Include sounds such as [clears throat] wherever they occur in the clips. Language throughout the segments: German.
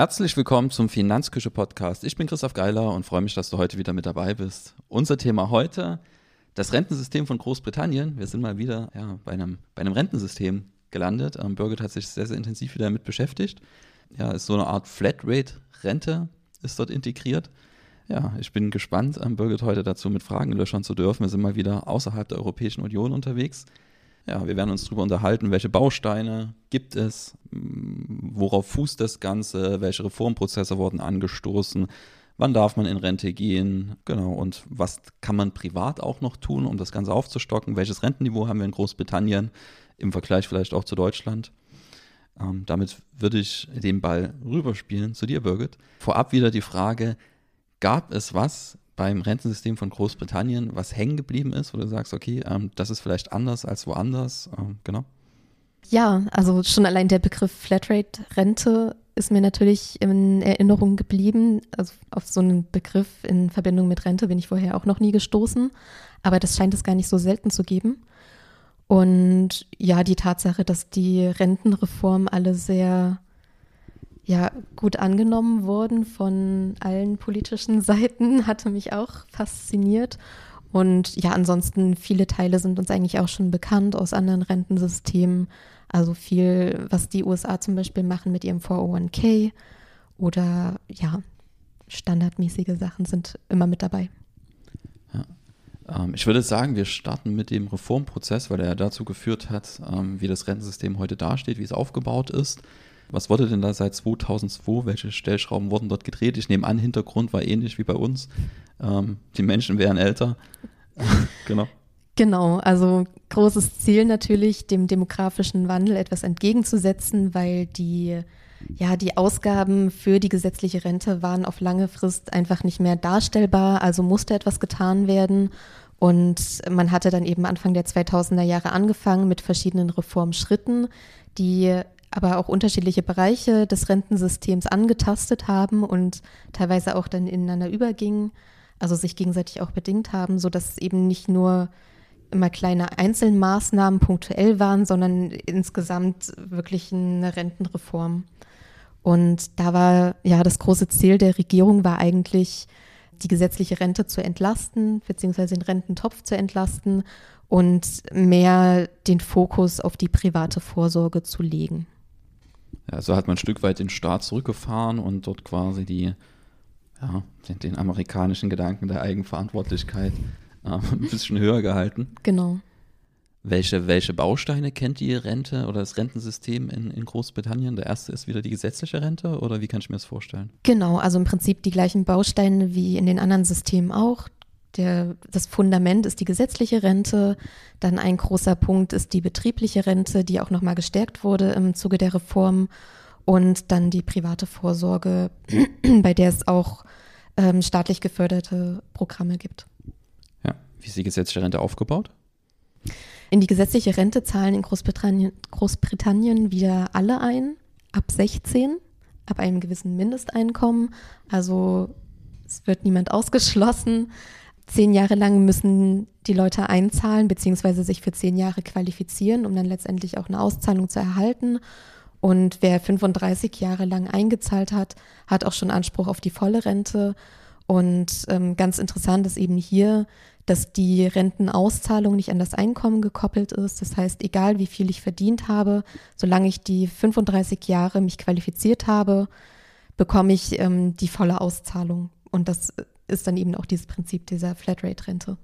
Herzlich willkommen zum Finanzküche Podcast. Ich bin Christoph Geiler und freue mich, dass du heute wieder mit dabei bist. Unser Thema heute, das Rentensystem von Großbritannien. Wir sind mal wieder ja, bei, einem, bei einem Rentensystem gelandet. Ähm, Birgit hat sich sehr, sehr intensiv wieder damit beschäftigt. Ja, ist so eine Art Flatrate-Rente ist dort integriert. Ja, ich bin gespannt, ähm, Birgit heute dazu mit Fragen löchern zu dürfen. Wir sind mal wieder außerhalb der Europäischen Union unterwegs. Ja, wir werden uns darüber unterhalten, welche Bausteine gibt es, worauf fußt das Ganze, welche Reformprozesse wurden angestoßen, wann darf man in Rente gehen, genau, und was kann man privat auch noch tun, um das Ganze aufzustocken, welches Rentenniveau haben wir in Großbritannien im Vergleich vielleicht auch zu Deutschland. Ähm, damit würde ich den Ball rüberspielen zu dir, Birgit. Vorab wieder die Frage, gab es was beim Rentensystem von Großbritannien, was hängen geblieben ist, wo du sagst, okay, ähm, das ist vielleicht anders als woanders, ähm, genau? Ja, also schon allein der Begriff Flatrate-Rente ist mir natürlich in Erinnerung geblieben. Also auf so einen Begriff in Verbindung mit Rente bin ich vorher auch noch nie gestoßen, aber das scheint es gar nicht so selten zu geben. Und ja, die Tatsache, dass die Rentenreform alle sehr ja gut angenommen worden von allen politischen [laughs] Seiten, hatte mich auch fasziniert. Und ja, ansonsten viele Teile sind uns eigentlich auch schon bekannt aus anderen Rentensystemen. Also viel, was die USA zum Beispiel machen mit ihrem 401k oder ja, standardmäßige Sachen sind immer mit dabei. Ja. Ähm, ich würde sagen, wir starten mit dem Reformprozess, weil er dazu geführt hat, ähm, wie das Rentensystem heute dasteht, wie es aufgebaut ist. Was wurde denn da seit 2002? Welche Stellschrauben wurden dort gedreht? Ich nehme an, Hintergrund war ähnlich wie bei uns. Ähm, die Menschen wären älter. [laughs] genau. Genau, also großes Ziel natürlich, dem demografischen Wandel etwas entgegenzusetzen, weil die, ja, die Ausgaben für die gesetzliche Rente waren auf lange Frist einfach nicht mehr darstellbar, also musste etwas getan werden. Und man hatte dann eben Anfang der 2000er Jahre angefangen mit verschiedenen Reformschritten, die aber auch unterschiedliche Bereiche des Rentensystems angetastet haben und teilweise auch dann ineinander übergingen, also sich gegenseitig auch bedingt haben, sodass eben nicht nur immer kleine Einzelmaßnahmen punktuell waren, sondern insgesamt wirklich eine Rentenreform. Und da war ja das große Ziel der Regierung war eigentlich, die gesetzliche Rente zu entlasten, beziehungsweise den Rententopf zu entlasten und mehr den Fokus auf die private Vorsorge zu legen. Ja, so hat man ein Stück weit den Staat zurückgefahren und dort quasi die, ja, den, den amerikanischen Gedanken der Eigenverantwortlichkeit äh, [laughs] ein bisschen höher gehalten. Genau. Welche, welche Bausteine kennt die Rente oder das Rentensystem in, in Großbritannien? Der erste ist wieder die gesetzliche Rente oder wie kann ich mir das vorstellen? Genau, also im Prinzip die gleichen Bausteine wie in den anderen Systemen auch. Der, das Fundament ist die gesetzliche Rente. Dann ein großer Punkt ist die betriebliche Rente, die auch nochmal gestärkt wurde im Zuge der Reform. Und dann die private Vorsorge, [clears throat] bei der es auch ähm, staatlich geförderte Programme gibt. Ja, wie ist die gesetzliche Rente aufgebaut? In die gesetzliche Rente zahlen in Großbritannien, Großbritannien wieder alle ein, ab 16, ab einem gewissen Mindesteinkommen. Also es wird niemand ausgeschlossen. Zehn Jahre lang müssen die Leute einzahlen, beziehungsweise sich für zehn Jahre qualifizieren, um dann letztendlich auch eine Auszahlung zu erhalten. Und wer 35 Jahre lang eingezahlt hat, hat auch schon Anspruch auf die volle Rente. Und ähm, ganz interessant ist eben hier, dass die Rentenauszahlung nicht an das Einkommen gekoppelt ist. Das heißt, egal wie viel ich verdient habe, solange ich die 35 Jahre mich qualifiziert habe, bekomme ich ähm, die volle Auszahlung. Und das ist dann eben auch dieses Prinzip dieser Flatrate-Rente.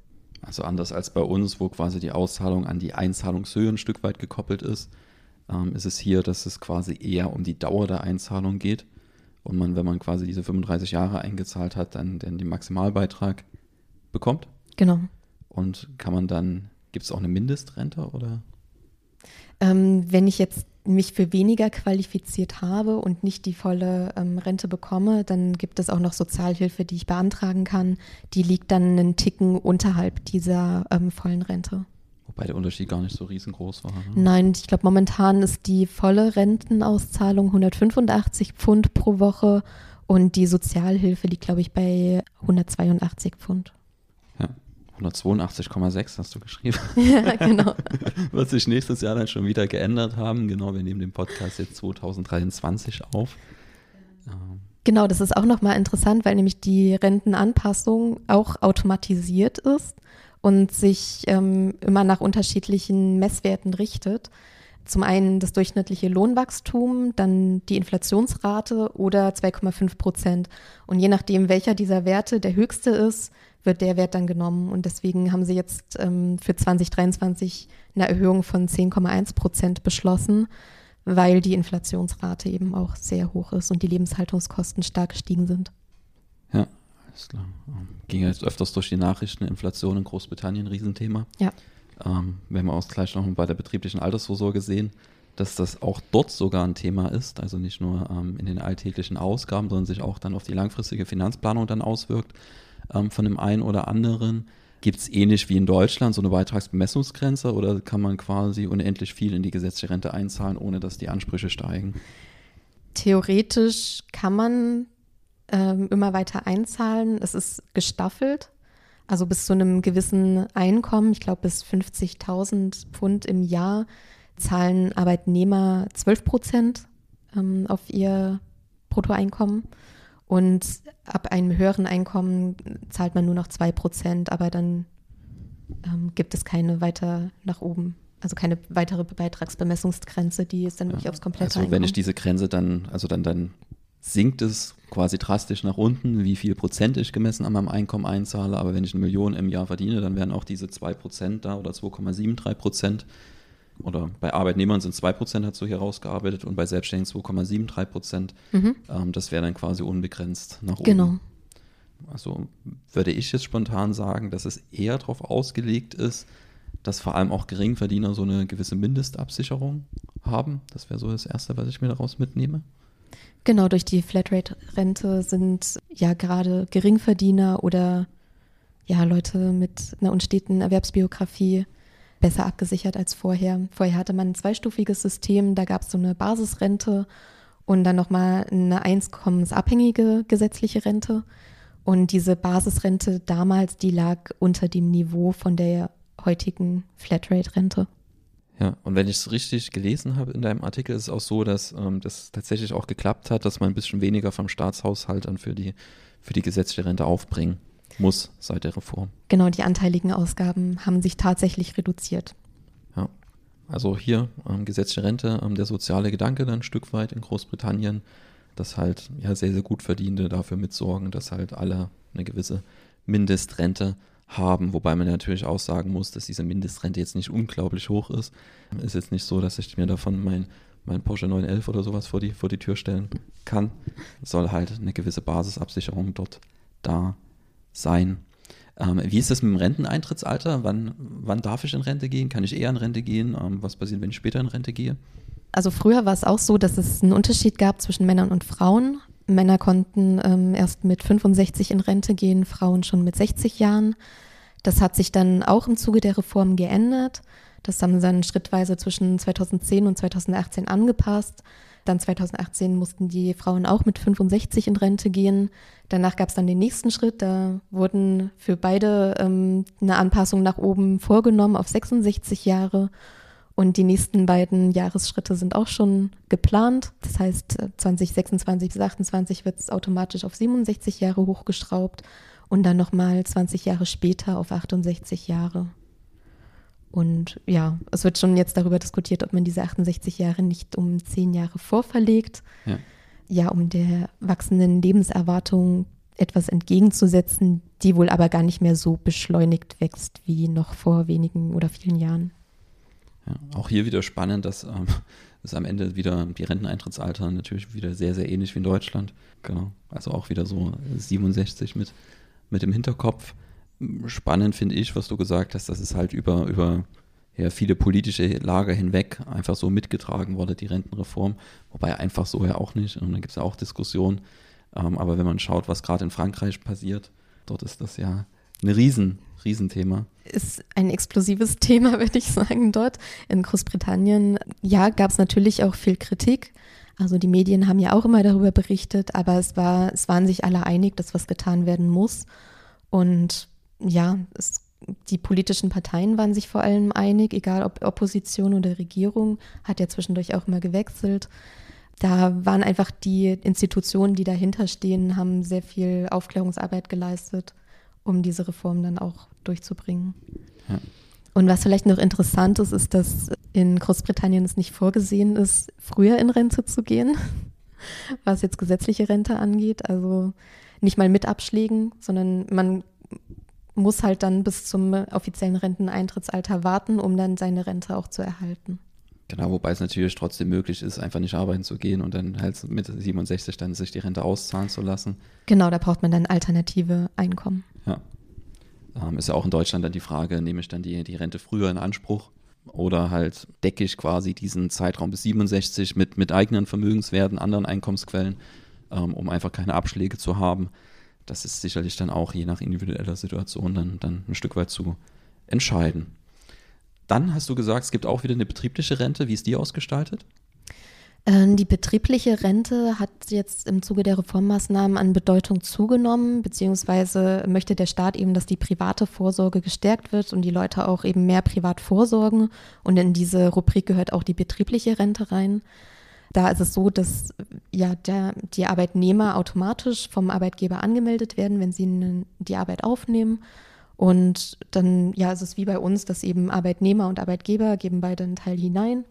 Also anders als bei uns, wo quasi die Auszahlung an die Einzahlungshöhe ein Stück weit gekoppelt ist, ähm, ist es hier, dass es quasi eher um die Dauer der Einzahlung geht. Und man, wenn man quasi diese 35 Jahre eingezahlt hat, dann, dann den Maximalbeitrag bekommt. Genau. Und kann man dann, gibt es auch eine Mindestrente oder? Ähm, wenn ich jetzt mich für weniger qualifiziert habe und nicht die volle ähm, Rente bekomme, dann gibt es auch noch Sozialhilfe, die ich beantragen kann. Die liegt dann einen Ticken unterhalb dieser ähm, vollen Rente. Wobei der Unterschied gar nicht so riesengroß war. Ne? Nein, ich glaube, momentan ist die volle Rentenauszahlung 185 Pfund pro Woche und die Sozialhilfe liegt, glaube ich, bei 182 Pfund. 182,6 hast du geschrieben. [laughs] Ja, genau. [laughs] Wird sich nächstes Jahr dann schon wieder geändert haben. Genau, wir nehmen den Podcast jetzt 2023 auf. Ähm. Genau, das ist auch nochmal interessant, weil nämlich die Rentenanpassung auch automatisiert ist und sich ähm, immer nach unterschiedlichen Messwerten richtet. Zum einen das durchschnittliche Lohnwachstum, dann die Inflationsrate oder 2,5 Prozent. Und je nachdem, welcher dieser Werte der höchste ist, wird der Wert dann genommen. Und deswegen haben sie jetzt ähm, für 2023 eine Erhöhung von 10,1 Prozent beschlossen, weil die Inflationsrate eben auch sehr hoch ist und die Lebenshaltungskosten stark gestiegen sind. Ja, alles klar. Ähm, ging jetzt öfters durch die Nachrichten, Inflation in Großbritannien, Riesenthema. Ja. Ähm, wir haben auch gleich noch bei der betrieblichen Altersvorsorge gesehen, dass das auch dort sogar ein Thema ist, also nicht nur ähm, in den alltäglichen Ausgaben, sondern sich auch dann auf die langfristige Finanzplanung dann auswirkt ähm, von dem einen oder anderen. Gibt es ähnlich wie in Deutschland so eine Beitragsbemessungsgrenze oder kann man quasi unendlich viel in die gesetzliche Rente einzahlen, ohne dass die Ansprüche steigen? Theoretisch kann man ähm, immer weiter einzahlen. Es ist gestaffelt. Also bis zu einem gewissen Einkommen, ich glaube bis 50.000 Pfund im Jahr, zahlen Arbeitnehmer 12 Prozent ähm, auf ihr Bruttoeinkommen. Und ab einem höheren Einkommen zahlt man nur noch 2 Prozent, aber dann ähm, gibt es keine weiter nach oben. Also keine weitere Beitragsbemessungsgrenze, die ist dann wirklich ja, aufs komplette Also Einkommen. wenn ich diese Grenze dann, also dann, dann sinkt es quasi drastisch nach unten, wie viel Prozent ich gemessen an meinem Einkommen einzahle. Aber wenn ich eine Million im Jahr verdiene, dann wären auch diese 2 Prozent da oder 2,73 Prozent. Oder bei Arbeitnehmern sind 2 Prozent, hat so hier rausgearbeitet, und bei Selbstständigen 2,73 Prozent. Mhm. Ähm, das wäre dann quasi unbegrenzt nach oben. Genau. Also würde ich jetzt spontan sagen, dass es eher darauf ausgelegt ist, dass vor allem auch Geringverdiener so eine gewisse Mindestabsicherung haben. Das wäre so das Erste, was ich mir daraus mitnehme. Genau, durch die Flatrate-Rente sind ja gerade Geringverdiener oder ja Leute mit einer unsteten Erwerbsbiografie besser abgesichert als vorher. Vorher hatte man ein zweistufiges System, da gab es so eine Basisrente und dann nochmal eine einkommensabhängige gesetzliche Rente. Und diese Basisrente damals, die lag unter dem Niveau von der heutigen Flatrate-Rente. Ja, und wenn ich es richtig gelesen habe in deinem Artikel, ist es auch so, dass ähm, das tatsächlich auch geklappt hat, dass man ein bisschen weniger vom Staatshaushalt dann für die, für die gesetzliche Rente aufbringen muss seit der Reform. Genau, die anteiligen Ausgaben haben sich tatsächlich reduziert. Ja, also hier ähm, gesetzliche Rente, ähm, der soziale Gedanke dann ein Stück weit in Großbritannien, dass halt ja sehr, sehr gut Verdiente dafür mitsorgen, dass halt alle eine gewisse Mindestrente haben, wobei man natürlich auch sagen muss, dass diese Mindestrente jetzt nicht unglaublich hoch ist. Ist jetzt nicht so, dass ich mir davon mein, mein Porsche 911 oder sowas vor die, vor die Tür stellen kann. Soll halt eine gewisse Basisabsicherung dort da sein. Ähm, wie ist das mit dem Renteneintrittsalter? Wann, wann darf ich in Rente gehen? Kann ich eher in Rente gehen? Ähm, was passiert, wenn ich später in Rente gehe? Also früher war es auch so, dass es einen Unterschied gab zwischen Männern und Frauen. Männer konnten ähm, erst mit 65 in Rente gehen, Frauen schon mit 60 Jahren. Das hat sich dann auch im Zuge der Reform geändert. Das haben sie dann schrittweise zwischen 2010 und 2018 angepasst. Dann 2018 mussten die Frauen auch mit 65 in Rente gehen. Danach gab es dann den nächsten Schritt. Da wurden für beide ähm, eine Anpassung nach oben vorgenommen auf 66 Jahre. Und die nächsten beiden Jahresschritte sind auch schon geplant. Das heißt, 2026 bis 2028 wird es automatisch auf 67 Jahre hochgeschraubt und dann nochmal 20 Jahre später auf 68 Jahre. Und ja, es wird schon jetzt darüber diskutiert, ob man diese 68 Jahre nicht um 10 Jahre vorverlegt. Ja, ja um der wachsenden Lebenserwartung etwas entgegenzusetzen, die wohl aber gar nicht mehr so beschleunigt wächst wie noch vor wenigen oder vielen Jahren. Ja, auch hier wieder spannend, dass ähm, [laughs] es am Ende wieder die Renteneintrittsalter natürlich wieder sehr, sehr ähnlich wie in Deutschland. Genau. Also auch wieder so 67 mit, mit dem Hinterkopf. Spannend finde ich, was du gesagt hast, dass es halt über, über ja, viele politische Lager hinweg einfach so mitgetragen wurde, die Rentenreform. Wobei einfach so ja auch nicht. Und da gibt es ja auch Diskussionen. Ähm, aber wenn man schaut, was gerade in Frankreich passiert, dort ist das ja ein Riesen, Riesenthema. Ist ein explosives Thema, [laughs] würde ich sagen, dort. In Großbritannien, ja, gab es natürlich auch viel Kritik. Also die Medien haben ja auch immer darüber berichtet, aber es war, es waren sich alle einig, dass was getan werden muss. Und ja, es, die politischen Parteien waren sich vor allem einig, egal ob Opposition oder Regierung, hat ja zwischendurch auch immer gewechselt. da waren einfach die Institutionen, die dahinter stehen, haben sehr viel Aufklärungsarbeit geleistet, um diese Reform dann auch durchzubringen. Ja. Und was vielleicht noch interessant ist, ist, dass in Großbritannien es nicht vorgesehen ist, früher in Rente zu gehen, [laughs] was jetzt gesetzliche Rente angeht. Also nicht mal mit Abschlägen, sondern man muss halt dann bis zum offiziellen Renteneintrittsalter warten, um dann seine Rente auch zu erhalten. Genau, wobei es natürlich trotzdem möglich ist, einfach nicht arbeiten zu gehen und dann halt mit 67 dann sich die Rente auszahlen zu lassen. Genau, da braucht man dann alternative Einkommen. Ja. Ähm, ist ja auch in Deutschland dann die Frage, nehme ich dann die, die Rente früher in Anspruch oder halt decke ich quasi diesen Zeitraum bis 67 mit, mit eigenen Vermögenswerten, anderen Einkommensquellen, ähm, um einfach keine Abschläge zu haben. Das ist sicherlich dann auch je nach individueller Situation dann, dann ein Stück weit zu entscheiden. Dann hast du gesagt, es gibt auch wieder eine betriebliche Rente. Wie ist die ausgestaltet? Ähm, die betriebliche Rente hat jetzt im Zuge der Reformmaßnahmen an Bedeutung zugenommen, beziehungsweise möchte der Staat eben, dass die private Vorsorge gestärkt wird und die Leute auch eben mehr privat vorsorgen. Und in diese Rubrik gehört auch die betriebliche Rente rein. Da ist es so, dass ja der, die Arbeitnehmer automatisch vom Arbeitgeber angemeldet werden, wenn sie die Arbeit aufnehmen. Und dann, ja, ist es wie bei uns, dass eben Arbeitnehmer und Arbeitgeber geben beide einen Teil hinein.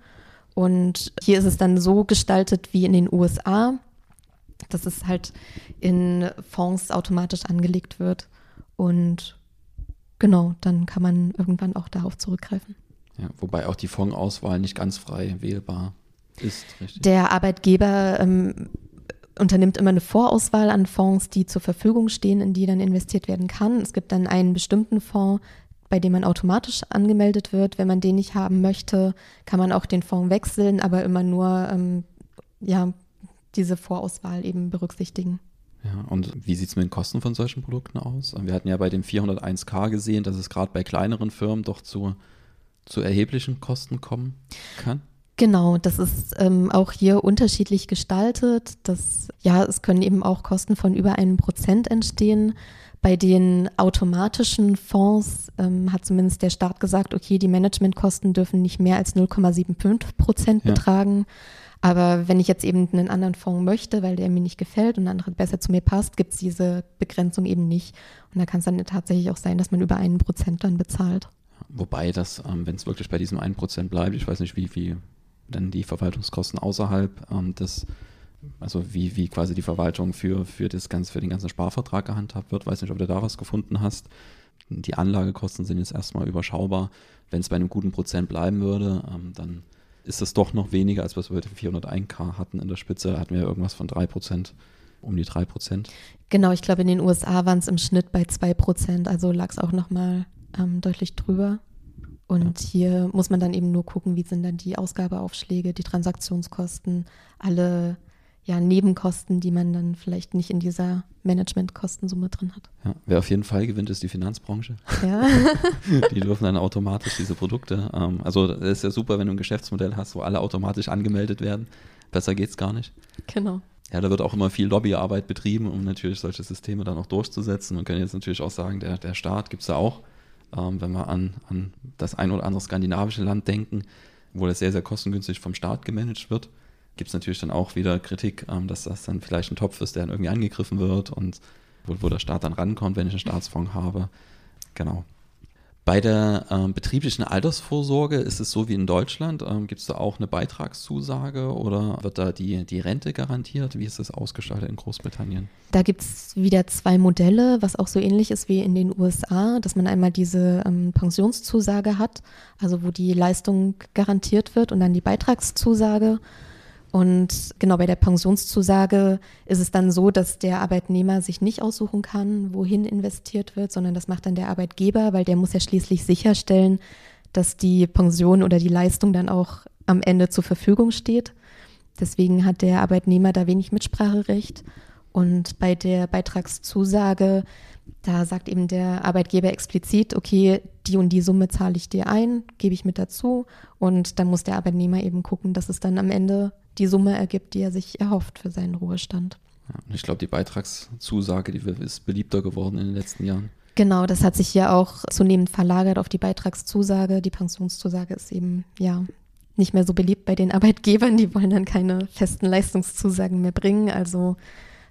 Und hier ist es dann so gestaltet wie in den USA, dass es halt in Fonds automatisch angelegt wird. Und genau, dann kann man irgendwann auch darauf zurückgreifen. Ja, wobei auch die Fondsauswahl nicht ganz frei wählbar ist, richtig? Der Arbeitgeber ähm, unternimmt immer eine Vorauswahl an Fonds, die zur Verfügung stehen, in die dann investiert werden kann. Es gibt dann einen bestimmten Fonds, bei dem man automatisch angemeldet wird. Wenn man den nicht haben möchte, kann man auch den Fonds wechseln, aber immer nur ähm, ja, diese Vorauswahl eben berücksichtigen. Ja, und wie sieht es mit den Kosten von solchen Produkten aus? Wir hatten ja bei dem 401k gesehen, dass es gerade bei kleineren Firmen doch zu, zu erheblichen Kosten kommen kann. Genau, das ist ähm, auch hier unterschiedlich gestaltet. Das, ja, es können eben auch Kosten von über einem Prozent entstehen. Bei den automatischen Fonds ähm, hat zumindest der Staat gesagt, okay, die Managementkosten dürfen nicht mehr als 0,75 Prozent ja. betragen. Aber wenn ich jetzt eben einen anderen Fonds möchte, weil der mir nicht gefällt und ein anderer besser zu mir passt, gibt es diese Begrenzung eben nicht. Und da kann es dann tatsächlich auch sein, dass man über einen Prozent dann bezahlt. Wobei das, ähm, wenn es wirklich bei diesem einen Prozent bleibt, ich weiß nicht, wie, wie dann die Verwaltungskosten außerhalb ähm, des, also wie, wie quasi die Verwaltung für, für, das ganz, für den ganzen Sparvertrag gehandhabt wird. Weiß nicht, ob du da was gefunden hast. Die Anlagekosten sind jetzt erstmal überschaubar. Wenn es bei einem guten Prozent bleiben würde, ähm, dann ist es doch noch weniger, als was wir heute 401k hatten in der Spitze. Da hatten wir irgendwas von 3 Prozent, um die 3 Prozent. Genau, ich glaube, in den USA waren es im Schnitt bei 2 Prozent, also lag es auch nochmal ähm, deutlich drüber. Und hier muss man dann eben nur gucken, wie sind dann die Ausgabeaufschläge, die Transaktionskosten, alle ja, Nebenkosten, die man dann vielleicht nicht in dieser Managementkostensumme drin hat. Ja, wer auf jeden Fall gewinnt, ist die Finanzbranche. Ja. [laughs] die dürfen dann automatisch diese Produkte. Ähm, also das ist ja super, wenn du ein Geschäftsmodell hast, wo alle automatisch angemeldet werden. Besser geht es gar nicht. Genau. Ja, da wird auch immer viel Lobbyarbeit betrieben, um natürlich solche Systeme dann auch durchzusetzen. Man kann jetzt natürlich auch sagen, der, der Staat gibt es ja auch ähm, wenn wir an, an das ein oder andere skandinavische Land denken, wo das sehr, sehr kostengünstig vom Staat gemanagt wird, gibt es natürlich dann auch wieder Kritik, ähm, dass das dann vielleicht ein Topf ist, der dann irgendwie angegriffen wird und wo, wo der Staat dann rankommt, wenn ich einen Staatsfonds habe. Genau. Bei der ähm, betrieblichen Altersvorsorge ist es so wie in Deutschland. Ähm, Gibt es da auch eine Beitragszusage oder wird da die, die Rente garantiert? Wie ist das ausgestaltet in Großbritannien? Da gibt es wieder zwei Modelle, was auch so ähnlich ist wie in den USA, dass man einmal diese ähm, Pensionszusage hat, also wo die Leistung garantiert wird und dann die Beitragszusage. Und genau bei der Pensionszusage ist es dann so, dass der Arbeitnehmer sich nicht aussuchen kann, wohin investiert wird, sondern das macht dann der Arbeitgeber, weil der muss ja schließlich sicherstellen, dass die Pension oder die Leistung dann auch am Ende zur Verfügung steht. Deswegen hat der Arbeitnehmer da wenig Mitspracherecht. Und bei der Beitragszusage, da sagt eben der Arbeitgeber explizit, okay, die und die Summe zahle ich dir ein, gebe ich mit dazu. Und dann muss der Arbeitnehmer eben gucken, dass es dann am Ende die Summe ergibt, die er sich erhofft für seinen Ruhestand. Ja, ich glaube, die Beitragszusage, die ist beliebter geworden in den letzten Jahren. Genau, das hat sich ja auch zunehmend verlagert auf die Beitragszusage. Die Pensionszusage ist eben, ja, nicht mehr so beliebt bei den Arbeitgebern. Die wollen dann keine festen Leistungszusagen mehr bringen. Also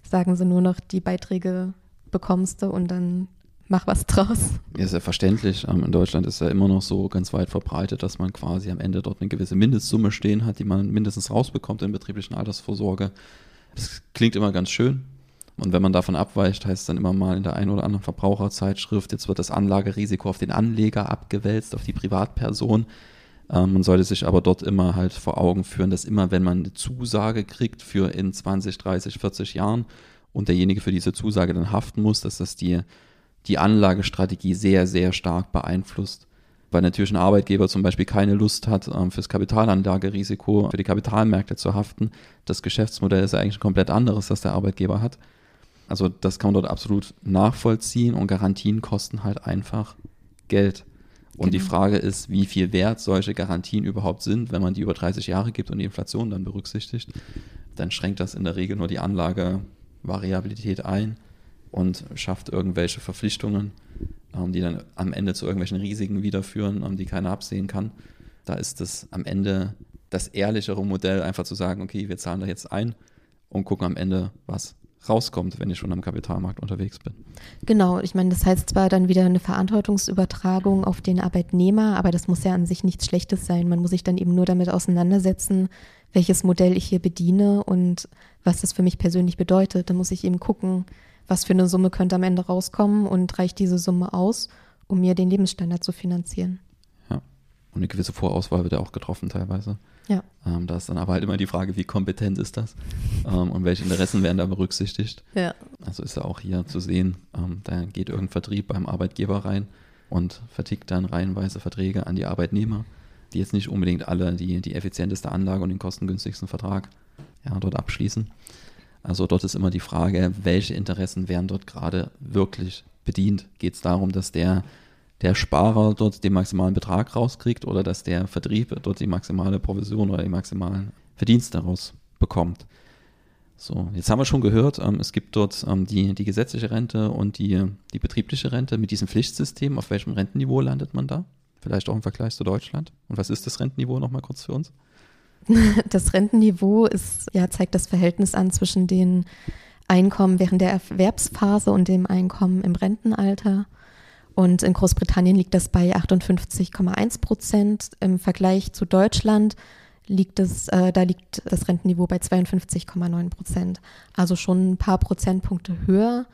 sagen sie nur noch, die Beiträge bekommst du und dann mach was draus. Ja, ist ja verständlich. Ähm, in Deutschland ist ja immer noch so ganz weit verbreitet, dass man quasi am Ende dort eine gewisse Mindestsumme stehen hat, die man mindestens rausbekommt in betrieblichen Altersvorsorge. Das klingt immer ganz schön. Und wenn man davon abweicht, heißt es dann immer mal in der einen oder anderen Verbraucherzeitschrift, jetzt wird das Anlagerisiko auf den Anleger abgewälzt, auf die Privatperson. Ähm, man sollte sich aber dort immer halt vor Augen führen, dass immer, wenn man eine Zusage kriegt für in 20, 30, 40 Jahren und derjenige für diese Zusage dann haften muss, dass das die, die Anlagestrategie sehr, sehr stark beeinflusst. Weil natürlich ein Arbeitgeber zum Beispiel keine Lust hat, ähm, fürs Kapitalanlagerisiko, für die Kapitalmärkte zu haften. Das Geschäftsmodell ist ja eigentlich ein komplett anderes, das der Arbeitgeber hat. Also das kann man dort absolut nachvollziehen und Garantien kosten halt einfach Geld. Und genau. die Frage ist, wie viel wert solche Garantien überhaupt sind, wenn man die über 30 Jahre gibt und die Inflation dann berücksichtigt, dann schränkt das in der Regel nur die Anlagevariabilität ein und schafft irgendwelche Verpflichtungen, ähm, die dann am Ende zu irgendwelchen Risiken wiederführen, ähm, die keiner absehen kann. Da ist es am Ende das ehrlichere Modell, einfach zu sagen, okay, wir zahlen da jetzt ein und gucken am Ende, was rauskommt, wenn ich schon am Kapitalmarkt unterwegs bin. Genau, ich meine, das heißt zwar dann wieder eine Verantwortungsübertragung auf den Arbeitnehmer, aber das muss ja an sich nichts Schlechtes sein. Man muss sich dann eben nur damit auseinandersetzen, welches Modell ich hier bediene und was das für mich persönlich bedeutet. Da muss ich eben gucken, was für eine Summe könnte am Ende rauskommen und reicht diese Summe aus, um mir den Lebensstandard zu finanzieren. Ja, und eine gewisse Vorauswahl wird ja auch getroffen teilweise. Ähm, da ist dann aber halt immer die Frage, wie kompetent ist das ähm, und welche Interessen werden da berücksichtigt. Ja. Also ist ja auch hier zu sehen, ähm, da geht irgendein Vertrieb beim Arbeitgeber rein und vertickt dann reihenweise Verträge an die Arbeitnehmer, die jetzt nicht unbedingt alle die, die effizienteste Anlage und den kostengünstigsten Vertrag ja, dort abschließen. Also dort ist immer die Frage, welche Interessen werden dort gerade wirklich bedient? Geht es darum, dass der der Sparer dort den maximalen Betrag rauskriegt oder dass der Vertrieb dort die maximale Provision oder den maximalen Verdienst daraus bekommt. So, jetzt haben wir schon gehört, ähm, es gibt dort ähm, die, die gesetzliche Rente und die, die betriebliche Rente mit diesem Pflichtsystem. Auf welchem Rentenniveau landet man da? Vielleicht auch im Vergleich zu Deutschland. Und was ist das Rentenniveau nochmal kurz für uns? [laughs] Das Rentenniveau ist, ja, zeigt das Verhältnis an zwischen den Einkommen während der Erwerbsphase und dem Einkommen im Rentenalter. Und in Großbritannien liegt das bei 58,1 Prozent. Im Vergleich zu Deutschland liegt es, äh, da liegt das Rentenniveau bei 52,9 Prozent. Also schon ein paar Prozentpunkte höher.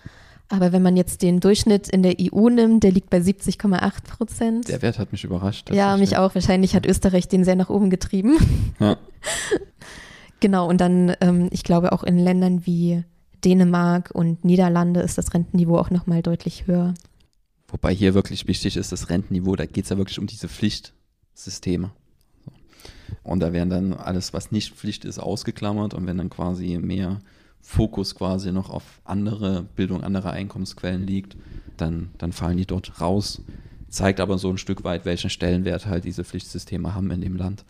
Aber wenn man jetzt den Durchschnitt in der EU nimmt, der liegt bei 70,8 Prozent. Der Wert hat mich überrascht. Ja, mich auch. Wahrscheinlich hat Österreich den sehr nach oben getrieben. Ja. [laughs] genau, und dann, ähm, ich glaube, auch in Ländern wie Dänemark und Niederlande ist das Rentenniveau auch nochmal deutlich höher. Wobei hier wirklich wichtig ist das Rentenniveau, da geht es ja wirklich um diese Pflichtsysteme. Und da werden dann alles, was nicht Pflicht ist, ausgeklammert und wenn dann quasi mehr Fokus quasi noch auf andere Bildung, andere Einkommensquellen liegt, dann, dann fallen die dort raus. Zeigt aber so ein Stück weit, welchen Stellenwert halt diese Pflichtsysteme haben in dem Land.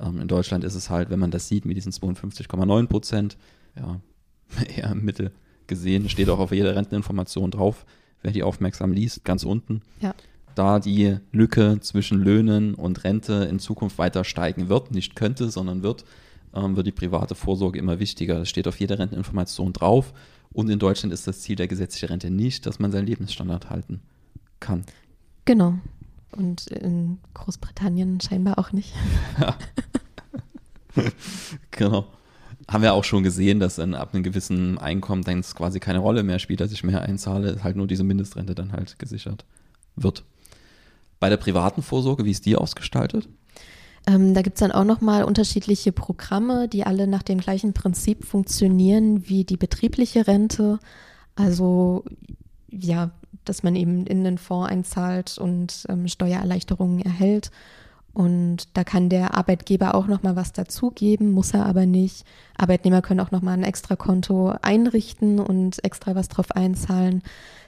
Ähm, in Deutschland ist es halt, wenn man das sieht, mit diesen 52,9 Prozent, ja, [laughs] eher im Mittel gesehen, steht auch auf jeder Renteninformation drauf, wer die aufmerksam liest, ganz unten. Ja. Da die Lücke zwischen Löhnen und Rente in Zukunft weiter steigen wird, nicht könnte, sondern wird, ähm, wird die private Vorsorge immer wichtiger. Das steht auf jeder Renteninformation drauf. Und in Deutschland ist das Ziel der gesetzlichen Rente nicht, dass man seinen Lebensstandard halten kann. Genau. Und in Großbritannien scheinbar auch nicht. Ja. [laughs] genau haben wir auch schon gesehen, dass dann ab einem gewissen Einkommen dann quasi keine Rolle mehr spielt, dass ich mehr einzahle, halt nur diese Mindestrente dann halt gesichert wird. Bei der privaten Vorsorge, wie ist die ausgestaltet? Ähm, da gibt es dann auch nochmal unterschiedliche Programme, die alle nach dem gleichen Prinzip funktionieren wie die betriebliche Rente. Also ja, dass man eben in den Fonds einzahlt und ähm, Steuererleichterungen erhält und da kann der Arbeitgeber auch noch mal was dazugeben, muss er aber nicht. Arbeitnehmer können auch noch mal ein extra Konto einrichten und extra was drauf einzahlen.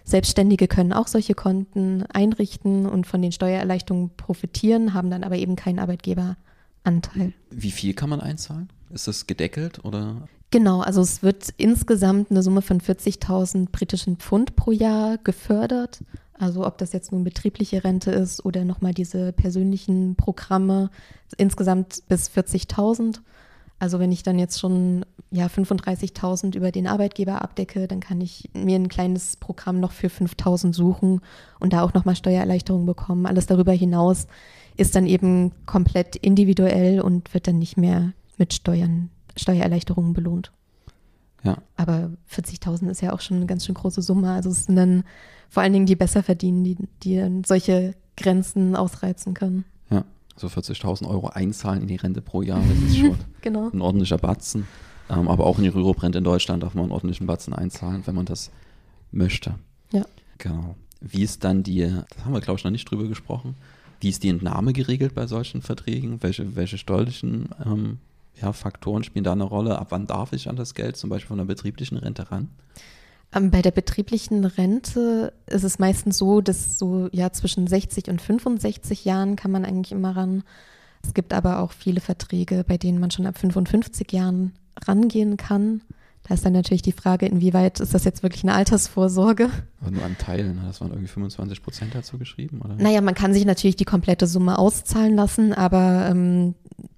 Selbstständige können auch solche Konten einrichten und von den Steuererleichterungen profitieren, haben dann aber eben keinen Arbeitgeberanteil. Wie viel kann man einzahlen? Ist das gedeckelt oder? Genau, also es wird insgesamt eine Summe von 40.000 britischen Pfund pro Jahr gefördert. Also ob das jetzt nun betriebliche Rente ist oder nochmal diese persönlichen Programme, insgesamt bis 40.000. Also wenn ich dann jetzt schon ja 35.000 über den Arbeitgeber abdecke, dann kann ich mir ein kleines Programm noch für 5.000 suchen und da auch nochmal Steuererleichterung bekommen. Alles darüber hinaus ist dann eben komplett individuell und wird dann nicht mehr mit Steuern, Steuererleichterungen belohnt. Ja. Aber 40.000 ist ja auch schon eine ganz schön große Summe. Also es sind dann vor allen Dingen die besser verdienen, die, die solche Grenzen ausreizen können. Ja, so 40.000 Euro einzahlen in die Rente pro Jahr, das ist schon [laughs] genau. ein ordentlicher Batzen. Ähm, aber auch in die Rürup-Rente in Deutschland darf man einen ordentlichen Batzen einzahlen, wenn man das möchte. Ja. Genau. Wie ist dann die, das haben wir glaube ich noch nicht drüber gesprochen, wie ist die Entnahme geregelt bei solchen Verträgen? Welche, welche steuerlichen ähm, ja, Faktoren spielen da eine Rolle? Ab wann darf ich an das Geld zum Beispiel von der betrieblichen Rente ran? Ähm, bei der betrieblichen Rente ist es meistens so, dass so ja zwischen 60 und 65 Jahren kann man eigentlich immer ran. Es gibt aber auch viele Verträge, bei denen man schon ab 55 Jahren rangehen kann. Da ist dann natürlich die Frage, inwieweit ist das jetzt wirklich eine Altersvorsorge? Aber nur an Teilen, ne? das waren irgendwie 25 Prozent dazu geschrieben, oder? Naja, man kann sich natürlich die komplette Summe auszahlen lassen, aber ähm,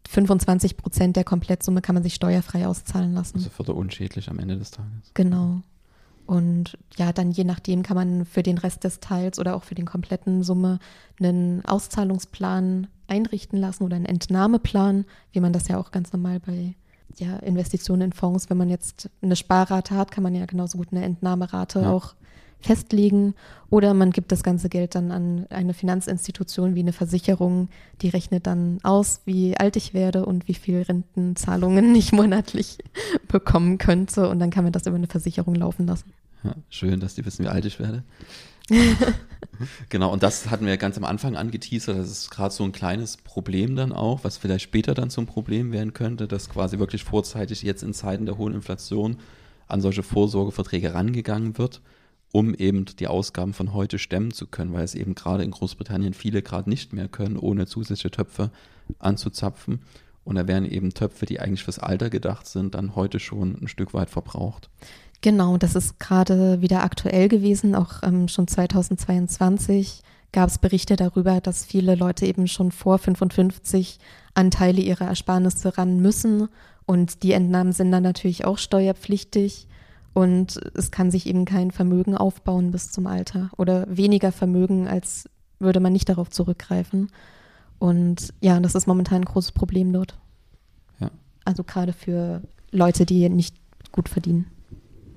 25 Prozent der Komplettsumme kann man sich steuerfrei auszahlen lassen. Also für unschädlich am Ende des Tages. Genau. Und ja, dann je nachdem kann man für den Rest des Teils oder auch für den kompletten Summe einen Auszahlungsplan einrichten lassen oder einen Entnahmeplan, wie man das ja auch ganz normal bei ja, Investitionen in Fonds, wenn man jetzt eine Sparrate hat, kann man ja genauso gut eine Entnahmerate ja. auch festlegen. Oder man gibt das ganze Geld dann an eine Finanzinstitution wie eine Versicherung, die rechnet dann aus, wie alt ich werde und wie viel Rentenzahlungen [laughs] ich monatlich bekommen könnte. Und dann kann man das über eine Versicherung laufen lassen. Ja, schön, dass die wissen, wie alt ich werde. Genau, und das hatten wir ganz am Anfang angeteasert. Das ist gerade so ein kleines Problem dann auch, was vielleicht später dann zum Problem werden könnte, dass quasi wirklich vorzeitig jetzt in Zeiten der hohen Inflation an solche Vorsorgeverträge rangegangen wird, um eben die Ausgaben von heute stemmen zu können, weil es eben gerade in Großbritannien viele gerade nicht mehr können, ohne zusätzliche Töpfe anzuzapfen. Und da werden eben Töpfe, die eigentlich fürs Alter gedacht sind, dann heute schon ein Stück weit verbraucht. Genau, das ist gerade wieder aktuell gewesen. Auch ähm, schon 2022 gab es Berichte darüber, dass viele Leute eben schon vor 55 Anteile ihrer Ersparnisse ran müssen. Und die Entnahmen sind dann natürlich auch steuerpflichtig. Und es kann sich eben kein Vermögen aufbauen bis zum Alter oder weniger Vermögen, als würde man nicht darauf zurückgreifen. Und ja, das ist momentan ein großes Problem dort. Ja. Also gerade für Leute, die nicht gut verdienen.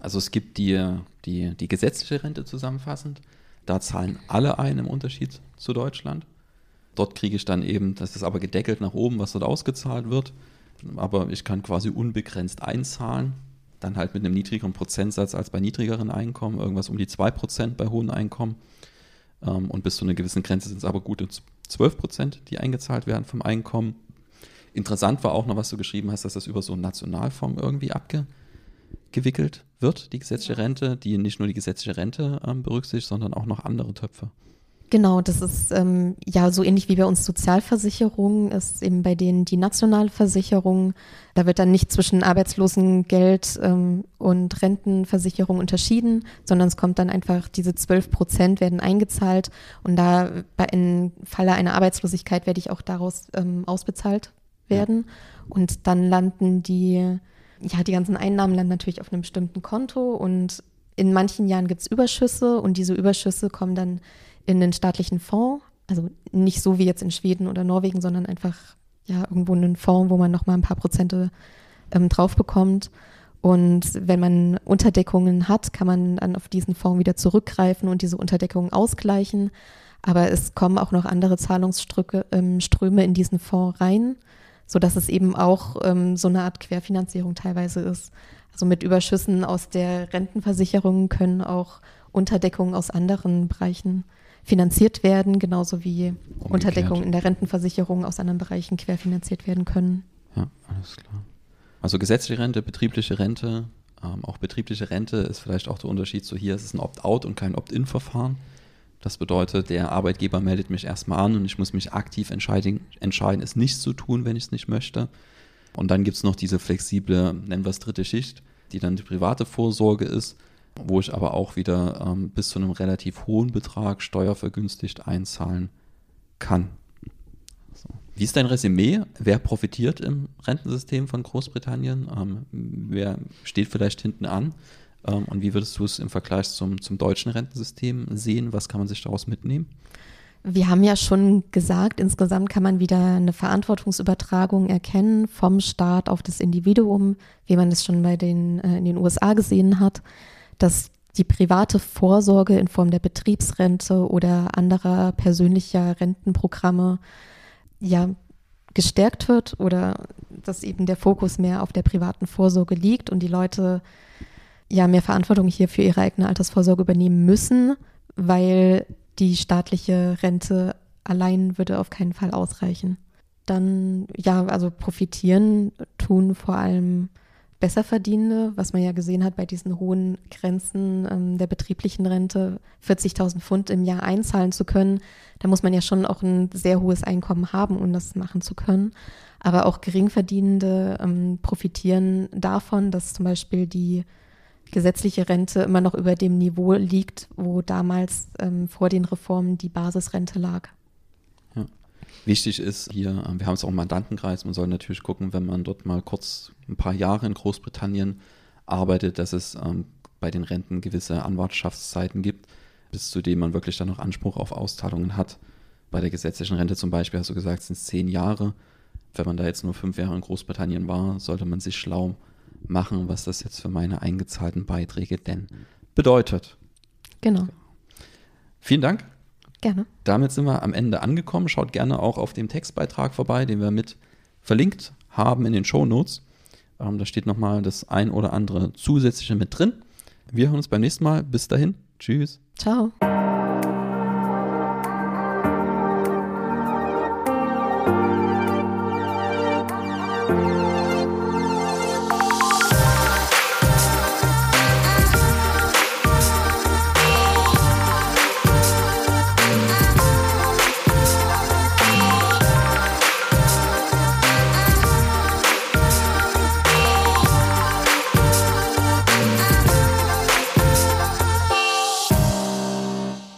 Also es gibt die, die, die gesetzliche Rente zusammenfassend. Da zahlen alle ein im Unterschied zu Deutschland. Dort kriege ich dann eben, das ist aber gedeckelt nach oben, was dort ausgezahlt wird. Aber ich kann quasi unbegrenzt einzahlen. Dann halt mit einem niedrigeren Prozentsatz als bei niedrigeren Einkommen, irgendwas um die 2% bei hohen Einkommen. Ähm, und bis zu einer gewissen Grenze sind es aber gute 12%, die eingezahlt werden vom Einkommen. Interessant war auch noch, was du geschrieben hast, dass das über so einen Nationalfonds irgendwie abge gewickelt wird, die gesetzliche Rente, die nicht nur die gesetzliche Rente ähm, berücksichtigt, sondern auch noch andere Töpfe. Genau, das ist ähm, ja so ähnlich wie bei uns Sozialversicherungen, ist eben bei denen die Nationalversicherung. Da wird dann nicht zwischen Arbeitslosengeld ähm, und Rentenversicherung unterschieden, sondern es kommt dann einfach, diese 12 Prozent werden eingezahlt und da bei, im Falle einer Arbeitslosigkeit werde ich auch daraus ähm, ausbezahlt werden. Ja. Und dann landen die ja, die ganzen Einnahmen landen natürlich auf einem bestimmten Konto und in manchen Jahren gibt es Überschüsse und diese Überschüsse kommen dann in den staatlichen Fonds. Also nicht so wie jetzt in Schweden oder Norwegen, sondern einfach ja irgendwo in einen Fonds, wo man nochmal ein paar Prozente ähm, drauf bekommt. Und wenn man Unterdeckungen hat, kann man dann auf diesen Fonds wieder zurückgreifen und diese Unterdeckungen ausgleichen. Aber es kommen auch noch andere Zahlungsströme ähm, in diesen Fonds rein sodass es eben auch ähm, so eine Art Querfinanzierung teilweise ist. Also mit Überschüssen aus der Rentenversicherung können auch Unterdeckungen aus anderen Bereichen finanziert werden, genauso wie Umgekehrt. Unterdeckungen in der Rentenversicherung aus anderen Bereichen querfinanziert werden können. Ja, alles klar. Also gesetzliche Rente, betriebliche Rente, ähm, auch betriebliche Rente ist vielleicht auch der Unterschied zu hier, ist es ein Opt-out und kein Opt-in-Verfahren. Das bedeutet, der Arbeitgeber meldet mich erstmal an und ich muss mich aktiv entscheiden, entscheiden es nicht zu tun, wenn ich es nicht möchte. Und dann gibt es noch diese flexible, nennen wir es dritte Schicht, die dann die private Vorsorge ist. wo ich aber auch wieder ähm, bis zu einem relativ hohen Betrag steuervergünstigt einzahlen kann. So. Wie ist dein Resümee? Wer profitiert im Rentensystem von Großbritannien? Ähm, wer steht vielleicht hinten an? Ähm, und wie würdest du es im Vergleich zum, zum deutschen Rentensystem sehen? Was kann man sich daraus mitnehmen? Wir haben ja schon gesagt, insgesamt kann man wieder eine Verantwortungsübertragung erkennen vom Staat auf das Individuum, wie man es schon bei den, äh, in den USA gesehen hat, dass die private Vorsorge in Form der Betriebsrente oder anderer persönlicher Rentenprogramme ja gestärkt wird oder dass eben der Fokus mehr auf der privaten Vorsorge liegt und die Leute ja mehr Verantwortung hier für ihre eigene Altersvorsorge übernehmen müssen, weil die staatliche Rente allein würde auf keinen Fall ausreichen. Dann, ja, also profitieren tun vor allem Besserverdienende, was man ja gesehen hat bei diesen hohen Grenzen ähm, der betrieblichen Rente, 40.000 Pfund im Jahr einzahlen zu können. Da muss man ja schon auch ein sehr hohes Einkommen haben, um das machen zu können. Aber auch Geringverdienende ähm, profitieren davon, dass zum Beispiel die gesetzliche Rente immer noch über dem Niveau liegt, wo damals ähm, vor den Reformen die Basisrente lag. Ja. Wichtig ist hier, ähm, wir haben es auch im Mandantenkreis, man soll natürlich gucken, wenn man dort mal kurz ein paar Jahre in Großbritannien arbeitet, dass es ähm, bei den Renten gewisse Anwartschaftszeiten gibt, bis zu denen man wirklich dann noch Anspruch auf Auszahlungen hat. Bei der gesetzlichen Rente zum Beispiel hast du gesagt, sind es zehn Jahre. Wenn man da jetzt nur fünf Jahre in Großbritannien war, sollte man sich schlau machen, was das jetzt für meine eingezahlten Beiträge denn bedeutet. Genau. Vielen Dank. Gerne. Damit sind wir am Ende angekommen. Schaut gerne auch auf dem Textbeitrag vorbei, den wir mit verlinkt haben in den Show Notes. Ähm, da steht nochmal das ein oder andere zusätzliche mit drin. Wir hören uns beim nächsten Mal. Bis dahin. Tschüss. Ciao.